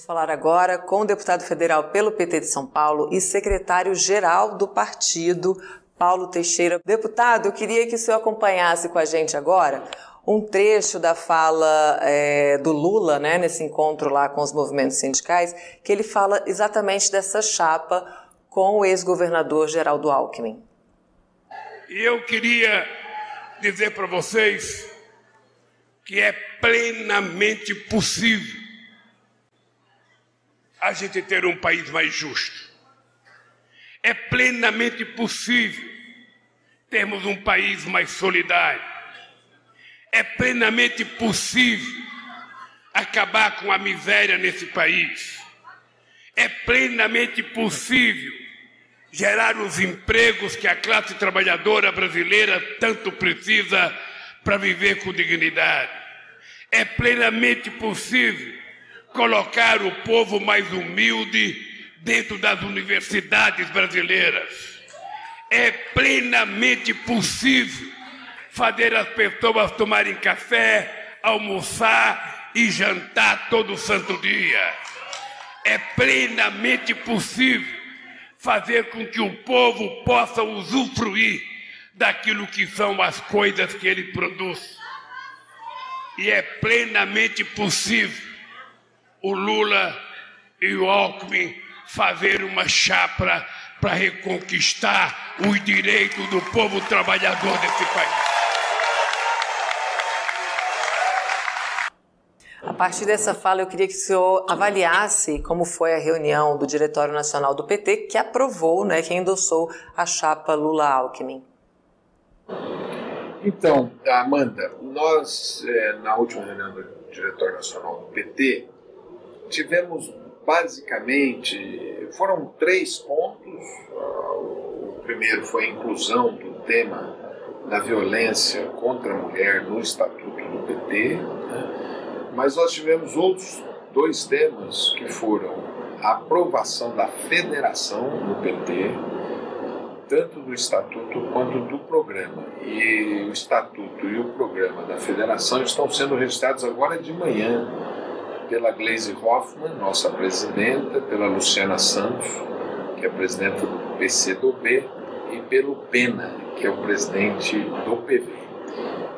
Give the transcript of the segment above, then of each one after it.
Vamos falar agora com o deputado federal pelo PT de São Paulo e secretário-geral do partido, Paulo Teixeira. Deputado, eu queria que o senhor acompanhasse com a gente agora um trecho da fala é, do Lula, né, nesse encontro lá com os movimentos sindicais, que ele fala exatamente dessa chapa com o ex-governador Geraldo Alckmin. E eu queria dizer para vocês que é plenamente possível a gente ter um país mais justo. É plenamente possível termos um país mais solidário. É plenamente possível acabar com a miséria nesse país. É plenamente possível gerar os empregos que a classe trabalhadora brasileira tanto precisa para viver com dignidade. É plenamente possível colocar o povo mais humilde dentro das universidades brasileiras. É plenamente possível fazer as pessoas tomarem café, almoçar e jantar todo santo dia. É plenamente possível fazer com que o povo possa usufruir daquilo que são as coisas que ele produz. E é plenamente possível o Lula e o Alckmin fazer uma chapa para reconquistar os direitos do povo trabalhador desse país. A partir dessa fala, eu queria que o senhor avaliasse como foi a reunião do Diretório Nacional do PT, que aprovou, né, que endossou a chapa Lula-Alckmin. Então, Amanda, nós, é, na última reunião do Diretório Nacional do PT, tivemos basicamente, foram três pontos. O primeiro foi a inclusão do tema da violência contra a mulher no Estatuto do PT, né? mas nós tivemos outros dois temas que foram a aprovação da federação no PT, tanto do estatuto quanto do programa. E o estatuto e o programa da federação estão sendo registrados agora de manhã pela Gleisi Hoffmann, nossa presidenta, pela Luciana Santos, que é presidenta do PCdoB, e pelo Pena, que é o presidente do PV.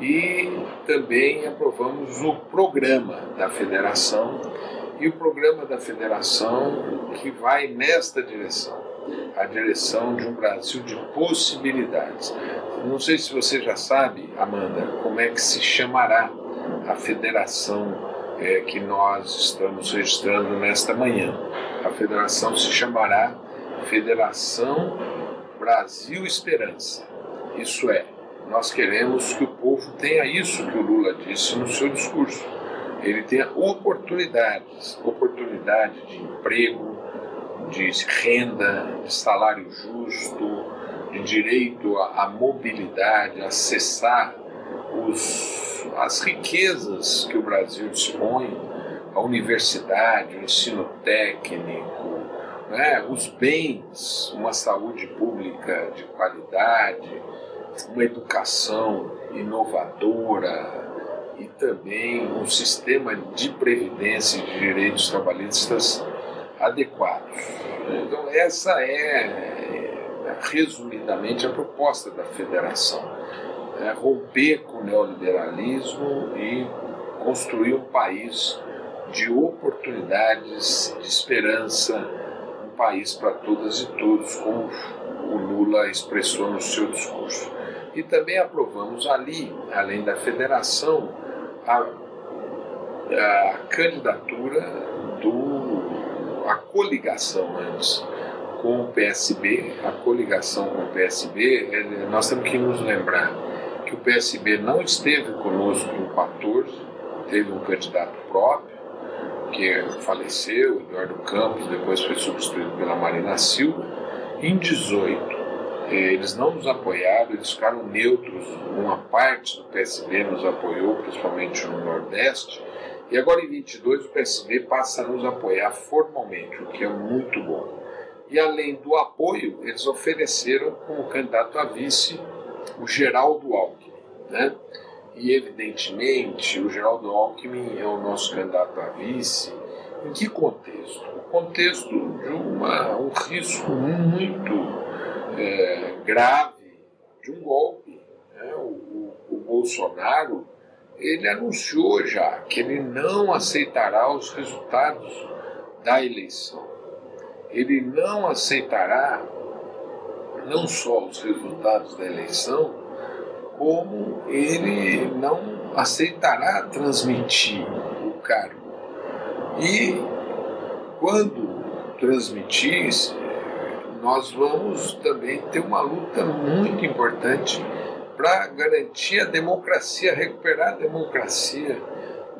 E também aprovamos o programa da federação, e o programa da federação que vai nesta direção, a direção de um Brasil de possibilidades. Não sei se você já sabe, Amanda, como é que se chamará a federação é, que nós estamos registrando nesta manhã. A federação se chamará Federação Brasil Esperança. Isso é, nós queremos que o povo tenha isso que o Lula disse no seu discurso. Ele tenha oportunidades, oportunidade de emprego, de renda, de salário justo, de direito à mobilidade, acessar os, as riquezas que o Brasil dispõe, a universidade, o ensino técnico, né, os bens, uma saúde pública de qualidade, uma educação inovadora e também um sistema de previdência e de direitos trabalhistas adequados. Então, essa é, resumidamente, a proposta da federação é, romper com o neoliberalismo e construir um país de oportunidades, de esperança, um país para todas e todos, como o Lula expressou no seu discurso. E também aprovamos ali, além da federação, a, a candidatura do a coligação antes com o PSB, a coligação com o PSB, nós temos que nos lembrar que o PSB não esteve conosco em 14, teve um candidato próprio, que faleceu, Eduardo Campos, depois foi substituído pela Marina Silva. Em 18, eles não nos apoiaram, eles ficaram neutros. Uma parte do PSB nos apoiou, principalmente no Nordeste. E agora em 22 o PSB passa a nos apoiar formalmente, o que é muito bom. E além do apoio, eles ofereceram como candidato a vice o Geraldo Alckmin. Né? E, evidentemente, o Geraldo Alckmin é o nosso candidato a vice Em que contexto? O contexto de uma, um risco muito é, grave de um golpe. Né? O, o, o Bolsonaro ele anunciou já que ele não aceitará os resultados da eleição. Ele não aceitará não só os resultados da eleição, como ele não aceitará transmitir o cargo. E quando transmitir, nós vamos também ter uma luta muito importante para garantir a democracia, recuperar a democracia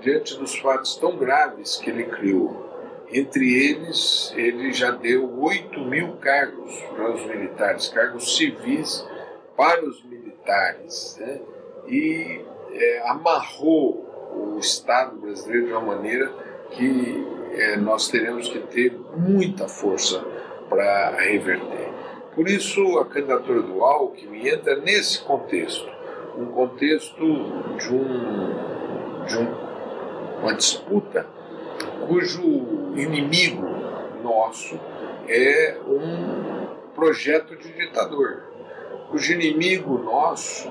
diante dos fatos tão graves que ele criou. Entre eles, ele já deu 8 mil cargos para os militares, cargos civis para os militares, né? e é, amarrou o Estado brasileiro de uma maneira que é, nós teremos que ter muita força para reverter. Por isso, a candidatura do Alckmin entra nesse contexto, um contexto de, um, de um, uma disputa cujo inimigo nosso é um projeto de ditador, cujo inimigo nosso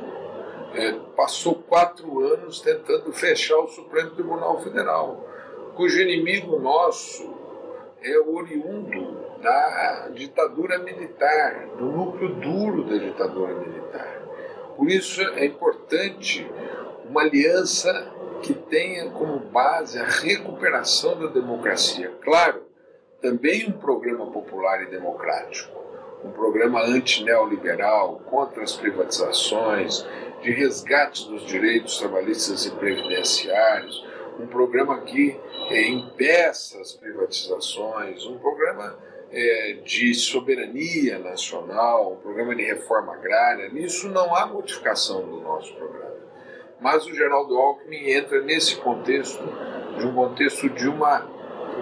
é, passou quatro anos tentando fechar o Supremo Tribunal Federal, cujo inimigo nosso é oriundo da ditadura militar, do núcleo duro da ditadura militar. Por isso é importante uma aliança que tenha como base a recuperação da democracia. Claro, também um programa popular e democrático, um programa antineoliberal, contra as privatizações, de resgate dos direitos trabalhistas e previdenciários, um programa que é, impeça as privatizações, um programa é, de soberania nacional, um programa de reforma agrária. Nisso não há modificação do nosso programa. Mas o Geraldo Alckmin entra nesse contexto, de um contexto de uma,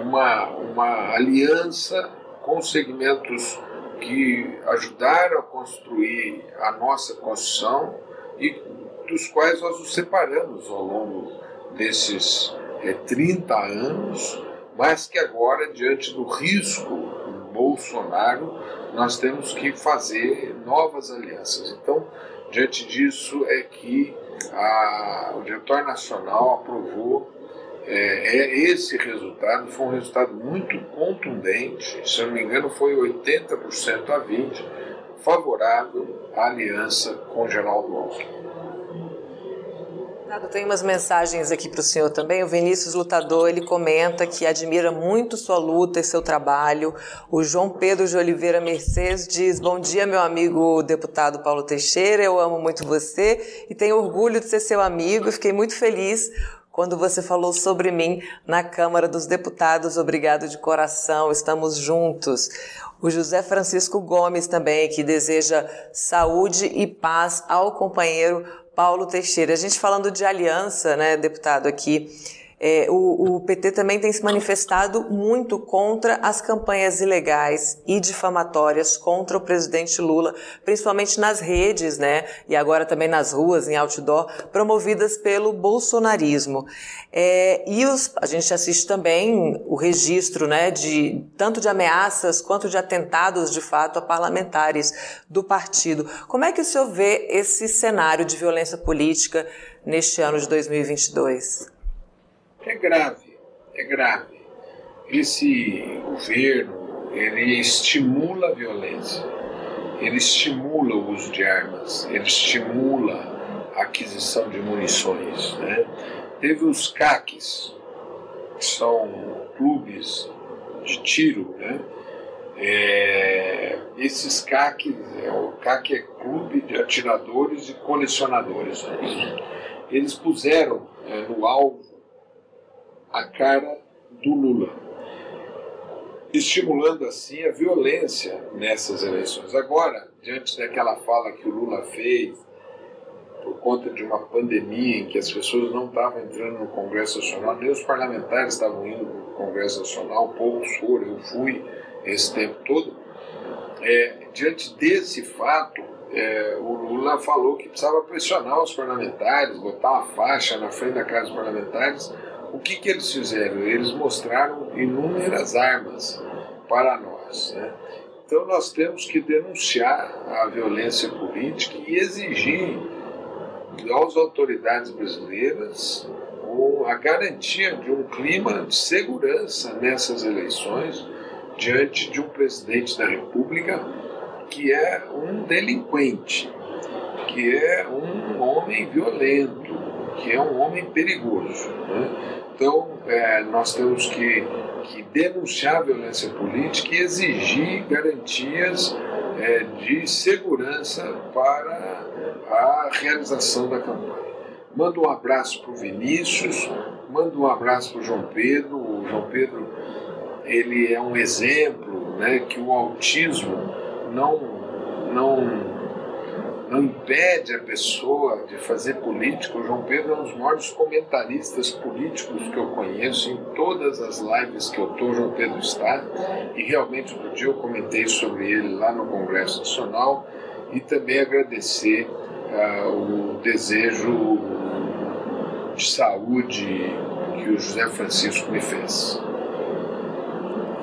uma, uma aliança com segmentos que ajudaram a construir a nossa Constituição e dos quais nós nos separamos ao longo desses é, 30 anos, mas que agora, diante do risco Bolsonaro, nós temos que fazer novas alianças. Então, diante disso, é que a, o Diretório Nacional aprovou é, é, esse resultado, foi um resultado muito contundente, se não me engano foi 80% a 20%, favorável à aliança com Geraldo Alckmin. Tem umas mensagens aqui para o senhor também. O Vinícius Lutador ele comenta que admira muito sua luta e seu trabalho. O João Pedro de Oliveira Mercedes diz: Bom dia, meu amigo deputado Paulo Teixeira. Eu amo muito você e tenho orgulho de ser seu amigo. Fiquei muito feliz quando você falou sobre mim na Câmara dos Deputados. Obrigado de coração, estamos juntos. O José Francisco Gomes também, que deseja saúde e paz ao companheiro Paulo Teixeira. A gente falando de aliança, né, deputado, aqui. É, o, o, PT também tem se manifestado muito contra as campanhas ilegais e difamatórias contra o presidente Lula, principalmente nas redes, né? E agora também nas ruas, em outdoor, promovidas pelo bolsonarismo. É, e os, a gente assiste também o registro, né, de tanto de ameaças quanto de atentados, de fato, a parlamentares do partido. Como é que o senhor vê esse cenário de violência política neste ano de 2022? É grave, é grave. Esse governo, ele estimula a violência, ele estimula o uso de armas, ele estimula a aquisição de munições. Né? Teve os CACs, que são clubes de tiro, né? É, esses CAC, é, o CAC é Clube de Atiradores e Colecionadores. Né? Eles puseram é, no alvo a cara do Lula, estimulando assim a violência nessas eleições. Agora, diante daquela fala que o Lula fez, por conta de uma pandemia em que as pessoas não estavam entrando no Congresso Nacional, nem os parlamentares estavam indo para o Congresso Nacional, poucos foram, eu fui esse tempo todo. É, diante desse fato, é, o Lula falou que precisava pressionar os parlamentares, botar uma faixa na frente da Casa dos Parlamentares o que, que eles fizeram? Eles mostraram inúmeras armas para nós. Né? Então nós temos que denunciar a violência política e exigir às autoridades brasileiras a garantia de um clima de segurança nessas eleições diante de um presidente da República que é um delinquente, que é um homem violento, que é um homem perigoso. Né? Então, é, nós temos que, que, denunciar a violência política e exigir garantias é, de segurança para a realização da campanha. Mando um abraço para o Vinícius, mando um abraço para o João Pedro. O João Pedro ele é um exemplo né, que o autismo não, não não impede a pessoa de fazer política. O João Pedro é um dos maiores comentaristas políticos que eu conheço. Em todas as lives que eu estou, João Pedro está. E realmente, outro dia eu comentei sobre ele lá no Congresso Nacional. E também agradecer uh, o desejo de saúde que o José Francisco me fez.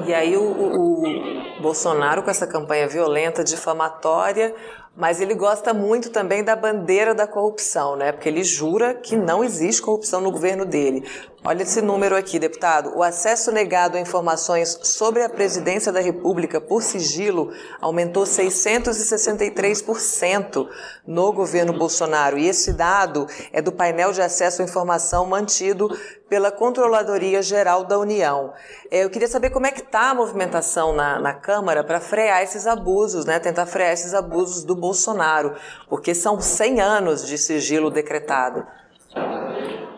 E aí o, o, o Bolsonaro com essa campanha violenta, difamatória, mas ele gosta muito também da bandeira da corrupção, né? Porque ele jura que não existe corrupção no governo dele. Olha esse número aqui, deputado. O acesso negado a informações sobre a presidência da República por sigilo aumentou 663% no governo Bolsonaro. E esse dado é do painel de acesso à informação mantido pela Controladoria Geral da União. É, eu queria saber como é que está a movimentação na, na Câmara para frear esses abusos, né? Tentar frear esses abusos do Bolsonaro, porque são 100 anos de sigilo decretado.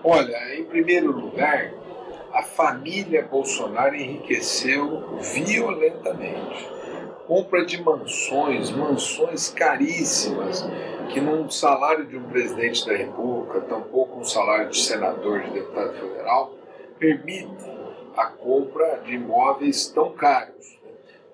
Olha, em primeiro lugar, a família Bolsonaro enriqueceu violentamente. Compra de mansões, mansões caríssimas, que num salário de um presidente da República, tampouco um salário de senador, de deputado federal, permite a compra de imóveis tão caros.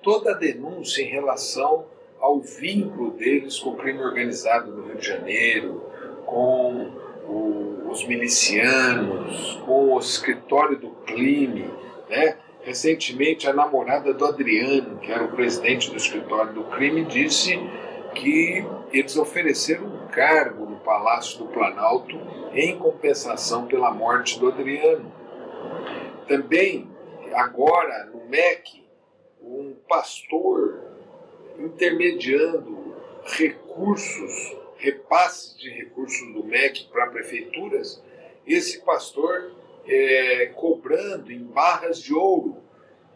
Toda a denúncia em relação ao vínculo deles com o crime organizado no Rio de Janeiro, com o, os milicianos, com o escritório do crime, né? Recentemente, a namorada do Adriano, que era o presidente do escritório do crime, disse que eles ofereceram um cargo no Palácio do Planalto em compensação pela morte do Adriano. Também, agora, no MEC, um pastor intermediando recursos repasse de recursos do MEC para prefeituras, esse pastor é, cobrando em barras de ouro.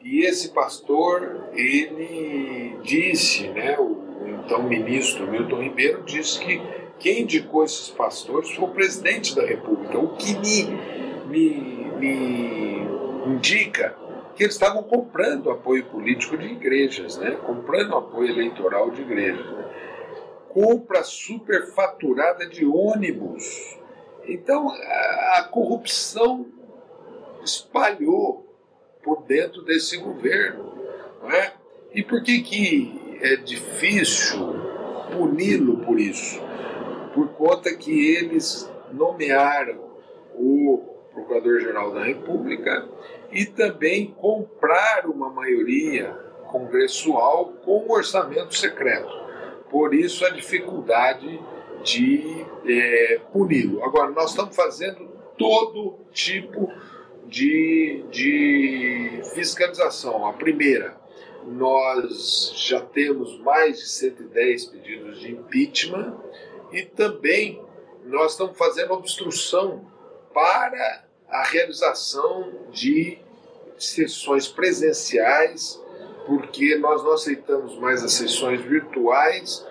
E esse pastor, ele disse, né, o então ministro Milton Ribeiro disse que quem indicou esses pastores foi o presidente da República, o que me, me, me indica que eles estavam comprando apoio político de igrejas, né? comprando apoio eleitoral de igrejas. Compra superfaturada de ônibus. Então a corrupção espalhou por dentro desse governo. Não é? E por que, que é difícil puni-lo por isso? Por conta que eles nomearam o Procurador-Geral da República e também compraram uma maioria congressual com orçamento secreto. Por isso a dificuldade de é, puni-lo. Agora, nós estamos fazendo todo tipo de, de fiscalização. A primeira, nós já temos mais de 110 pedidos de impeachment e também nós estamos fazendo obstrução para a realização de sessões presenciais porque nós não aceitamos mais as sessões virtuais,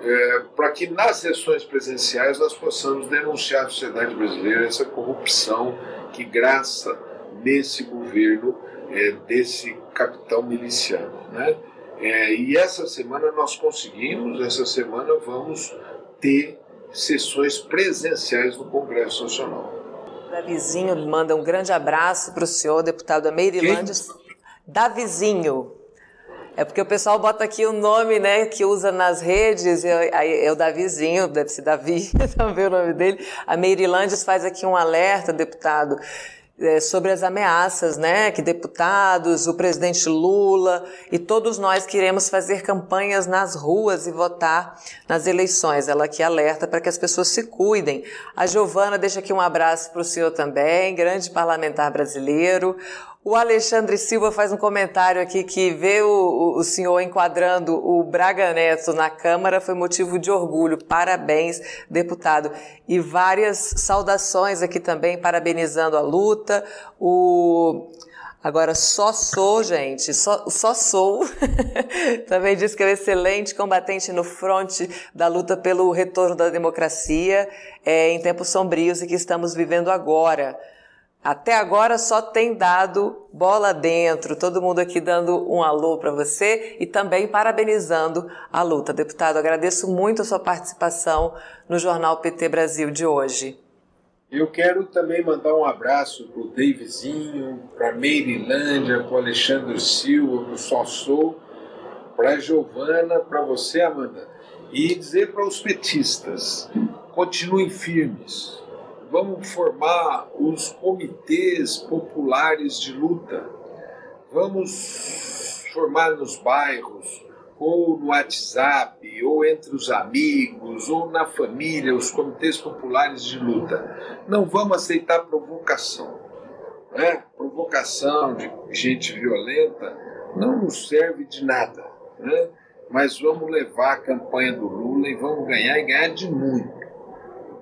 é, para que nas sessões presenciais nós possamos denunciar à sociedade brasileira essa corrupção que graça nesse governo é, desse capitão miliciano. Né? É, e essa semana nós conseguimos, essa semana vamos ter sessões presenciais no Congresso Nacional. Davizinho manda um grande abraço para o senhor, deputado Ameirilândia. Davizinho. É porque o pessoal bota aqui o nome, né, que usa nas redes, é, é o Davizinho, deve ser Davi também o nome dele. A Meirilandes faz aqui um alerta, deputado, é, sobre as ameaças, né, que deputados, o presidente Lula e todos nós queremos fazer campanhas nas ruas e votar nas eleições. Ela aqui alerta para que as pessoas se cuidem. A Giovana deixa aqui um abraço para o senhor também, grande parlamentar brasileiro. O Alexandre Silva faz um comentário aqui que ver o, o, senhor enquadrando o Braga Neto na Câmara foi motivo de orgulho. Parabéns, deputado. E várias saudações aqui também, parabenizando a luta. O Agora, só sou, gente, só, só sou. Também diz que é um excelente combatente no fronte da luta pelo retorno da democracia é, em tempos sombrios e que estamos vivendo agora. Até agora só tem dado bola dentro. Todo mundo aqui dando um alô para você e também parabenizando a luta. Deputado, agradeço muito a sua participação no Jornal PT Brasil de hoje. Eu quero também mandar um abraço para o Davizinho, para a Meirilândia, para o Alexandre Silva, para o Sossou, para a Giovana, para você, Amanda. E dizer para os petistas, continuem firmes, vamos formar os comitês populares de luta, vamos formar nos bairros, ou no WhatsApp, ou entre os amigos, ou na família, os comitês populares de luta. Não vamos aceitar provocação. Né? Provocação de gente violenta não nos serve de nada. Né? Mas vamos levar a campanha do Lula e vamos ganhar e ganhar de muito.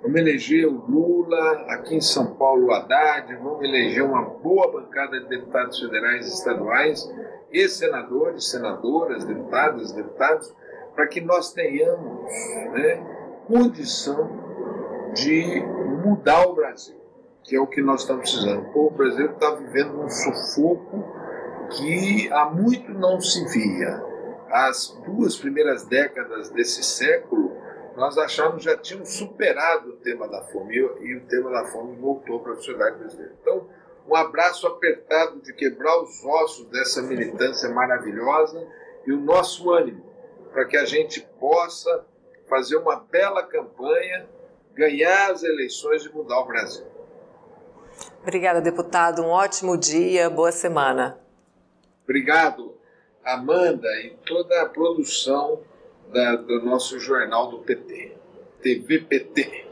Vamos eleger o Lula, aqui em São Paulo o Haddad, vamos eleger uma boa bancada de deputados federais e estaduais e senadores, senadoras, deputadas, deputados, para que nós tenhamos né, condição de mudar o Brasil, que é o que nós estamos precisando. O povo brasileiro está vivendo um sufoco que há muito não se via. As duas primeiras décadas desse século nós achamos já tínhamos superado o tema da fome e o tema da fome voltou para a sociedade brasileira. Então, um abraço apertado de quebrar os ossos dessa militância maravilhosa e o nosso ânimo para que a gente possa fazer uma bela campanha, ganhar as eleições e mudar o Brasil. Obrigada, deputado. Um ótimo dia, boa semana. Obrigado, Amanda e toda a produção da, do nosso jornal do PT, TVPT.